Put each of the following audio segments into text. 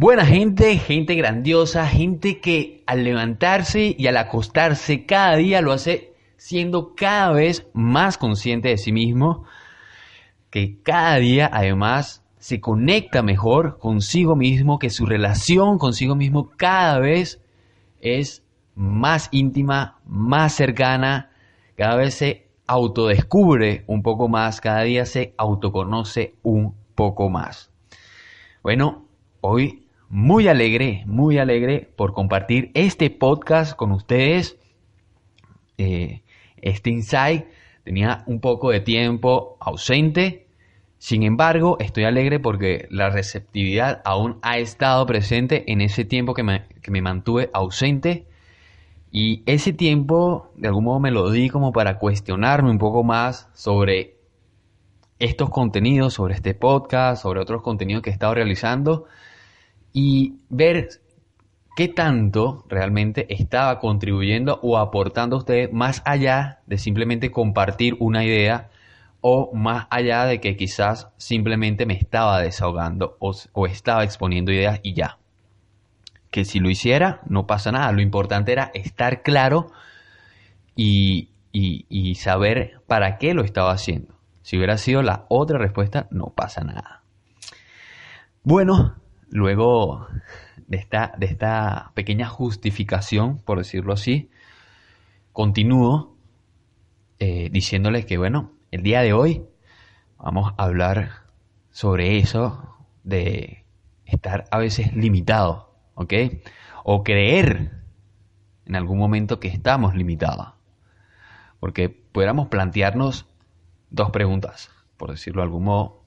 Buena gente, gente grandiosa, gente que al levantarse y al acostarse cada día lo hace siendo cada vez más consciente de sí mismo, que cada día además se conecta mejor consigo mismo, que su relación consigo mismo cada vez es más íntima, más cercana, cada vez se autodescubre un poco más, cada día se autoconoce un poco más. Bueno, hoy muy alegre, muy alegre por compartir este podcast con ustedes. Eh, este insight tenía un poco de tiempo ausente. Sin embargo, estoy alegre porque la receptividad aún ha estado presente en ese tiempo que me, que me mantuve ausente. Y ese tiempo, de algún modo, me lo di como para cuestionarme un poco más sobre estos contenidos, sobre este podcast, sobre otros contenidos que he estado realizando y ver qué tanto realmente estaba contribuyendo o aportando a ustedes más allá de simplemente compartir una idea o más allá de que quizás simplemente me estaba desahogando o, estaba exponiendo ideas y ya. Que si lo hiciera no pasa nada, lo importante era estar claro y, y saber para qué lo estaba haciendo. Si hubiera sido la otra respuesta, no pasa nada. Bueno, Luego de esta, de esta pequeña justificación, por decirlo así, continúo eh, diciéndoles que, bueno, el día de hoy vamos a hablar sobre eso de estar a veces limitado, ¿ok? O creer en algún momento que estamos limitados. Porque pudiéramos plantearnos dos preguntas, por decirlo de algún modo,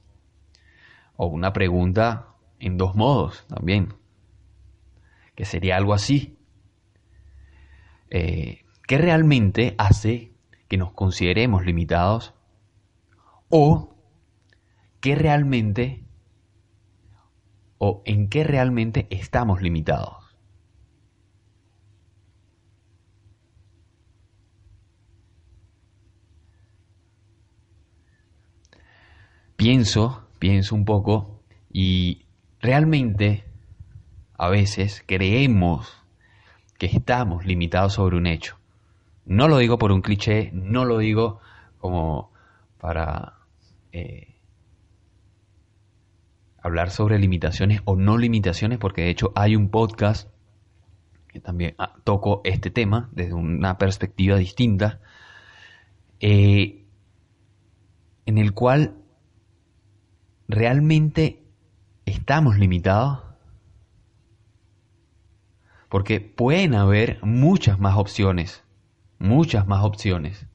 o una pregunta en dos modos también, que sería algo así. Eh, ¿Qué realmente hace que nos consideremos limitados? ¿O qué realmente o en qué realmente estamos limitados? Pienso, pienso un poco y Realmente, a veces creemos que estamos limitados sobre un hecho. No lo digo por un cliché, no lo digo como para eh, hablar sobre limitaciones o no limitaciones, porque de hecho hay un podcast que también ah, toco este tema desde una perspectiva distinta, eh, en el cual realmente estamos limitados? Porque pueden haber muchas más opciones, muchas más opciones.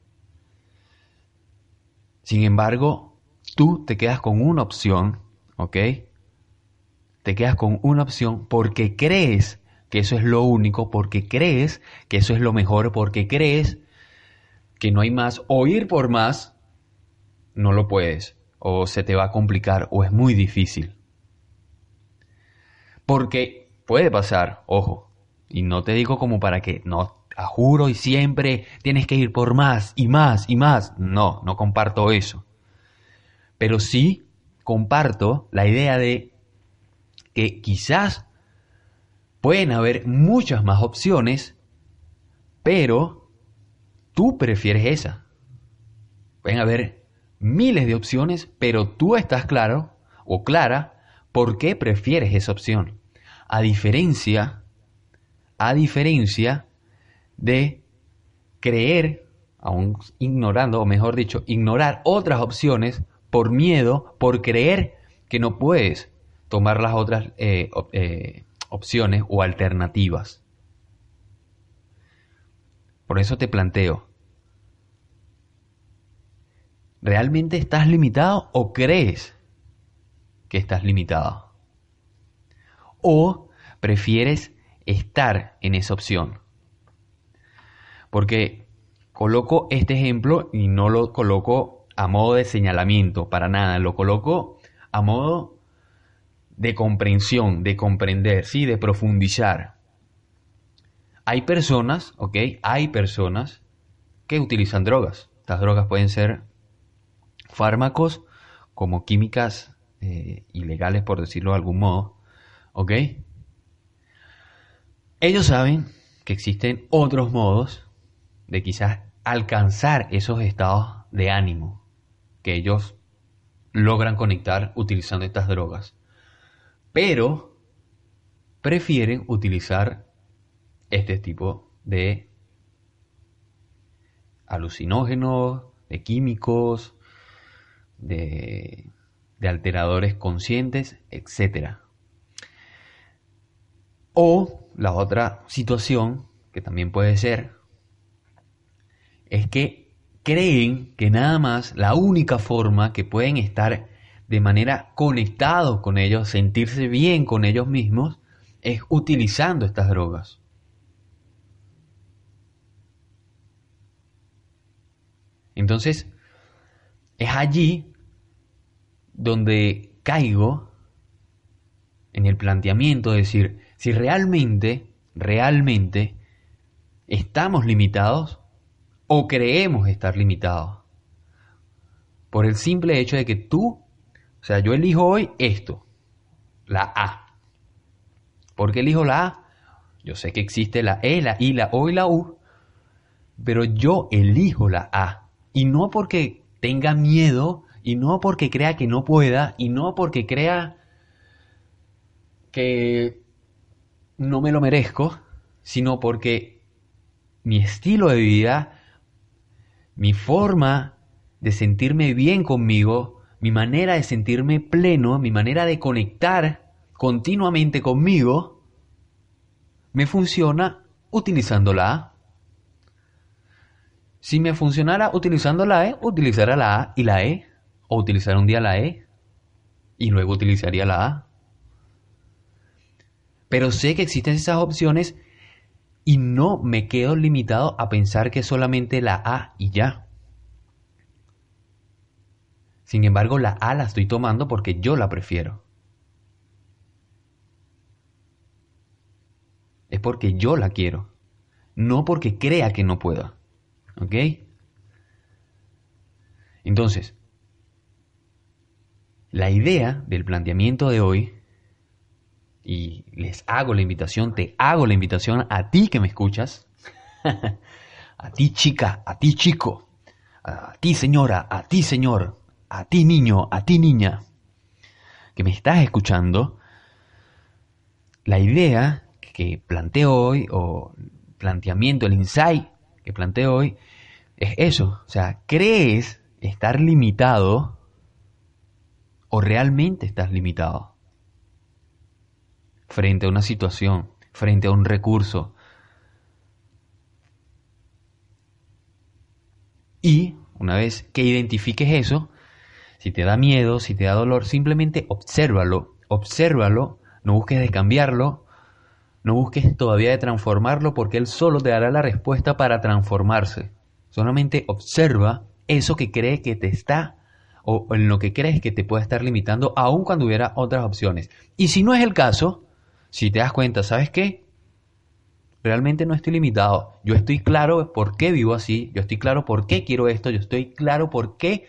Sin embargo, tú te quedas con una opción, ¿ok? Te quedas con una opción porque crees que eso es lo único, porque crees que eso es lo mejor, porque crees que no hay más, o ir por más, no lo puedes, o se te va a complicar, o es muy difícil. Porque puede pasar, ojo, y no te digo como para que no, a juro y siempre tienes que ir por más y más y más. No, no comparto eso. Pero sí comparto la idea de que quizás pueden haber muchas más opciones, pero tú prefieres esa. Pueden haber miles de opciones, pero tú estás claro o clara por qué prefieres esa opción a diferencia, a diferencia de creer, aún ignorando, o mejor dicho, ignorar otras opciones por miedo, por creer que no puedes tomar las otras eh, eh, opciones o alternativas. Por eso te planteo, ¿realmente estás limitado o crees que estás limitado? O prefieres estar en esa opción. Porque coloco este ejemplo y no lo coloco a modo de señalamiento, para nada, lo coloco a modo de comprensión, de comprender, sí, de profundizar. Hay personas, ¿ok? Hay personas que utilizan drogas. Estas drogas pueden ser fármacos como químicas eh, ilegales, por decirlo de algún modo, ¿ok? Ellos saben que existen otros modos de quizás alcanzar esos estados de ánimo que ellos logran conectar utilizando estas drogas. Pero prefieren utilizar este tipo de alucinógenos, de químicos, de, alteradores conscientes, etc. O la otra situación, que también puede ser, es que creen que nada más la única forma que pueden estar de manera conectados con ellos, sentirse bien con ellos mismos, es utilizando estas drogas. Entonces, es allí donde caigo en el planteamiento de decir, si realmente, realmente estamos limitados o creemos estar limitados. Por el simple hecho de que tú, o sea, yo elijo hoy esto, la A. ¿Por qué elijo la A? Yo sé que existe la E, la I, la O y la U, pero yo elijo la A. Y no porque tenga miedo, y no porque crea que no pueda, y no porque crea que no me lo merezco, sino porque mi estilo de vida, mi forma de sentirme bien conmigo, mi manera de sentirme pleno, mi manera de conectar continuamente conmigo, me funciona utilizando la A. Si me funcionara utilizando la E, utilizara la A y la E. O utilizar un día la E y luego utilizaría la A. Pero sé que existen esas opciones y no me quedo limitado a pensar que solamente la A y ya. Sin embargo, la A la estoy tomando porque yo la prefiero. Es porque yo la quiero, no porque crea que no pueda. ¿Ok? Entonces, la idea del planteamiento de hoy, y les hago la invitación, te hago la invitación a ti que me escuchas, a ti chica, a ti chico, a ti señora, a ti señor, a ti niño, a ti niña, que me estás escuchando, la idea que planteo hoy, o planteamiento, el insight que planteo hoy, es eso. O sea, ¿crees estar limitado o realmente estás limitado? Frente a una situación, frente a un recurso. Y una vez que identifiques eso, si te da miedo, si te da dolor, simplemente obsérvalo, obsérvalo, no busques de cambiarlo, no busques todavía de transformarlo porque él solo te dará la respuesta para transformarse. Solamente observa eso que cree que te está o en lo que crees que te puede estar limitando, aun cuando hubiera otras opciones. Y si no es el caso, si te das cuenta, ¿sabes qué? Realmente no estoy limitado. Yo estoy claro por qué vivo así, yo estoy claro por qué quiero esto, yo estoy claro por qué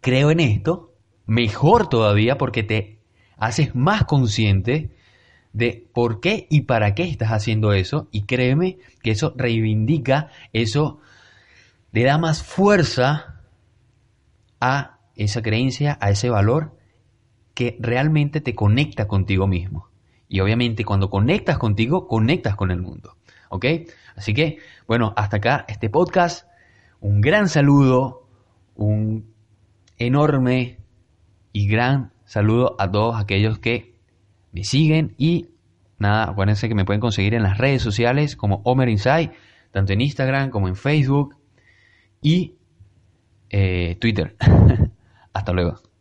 creo en esto. Mejor todavía porque te haces más consciente de por qué y para qué estás haciendo eso y créeme que eso reivindica, eso le da más fuerza a esa creencia, a ese valor que realmente te conecta contigo mismo. Y obviamente cuando conectas contigo, conectas con el mundo. ¿Ok? Así que, bueno, hasta acá este podcast. Un gran saludo, un enorme y gran saludo a todos aquellos que me siguen y nada, acuérdense que me pueden conseguir en las redes sociales como Homer Inside, tanto en Instagram como en Facebook y eh, Twitter. Hasta luego.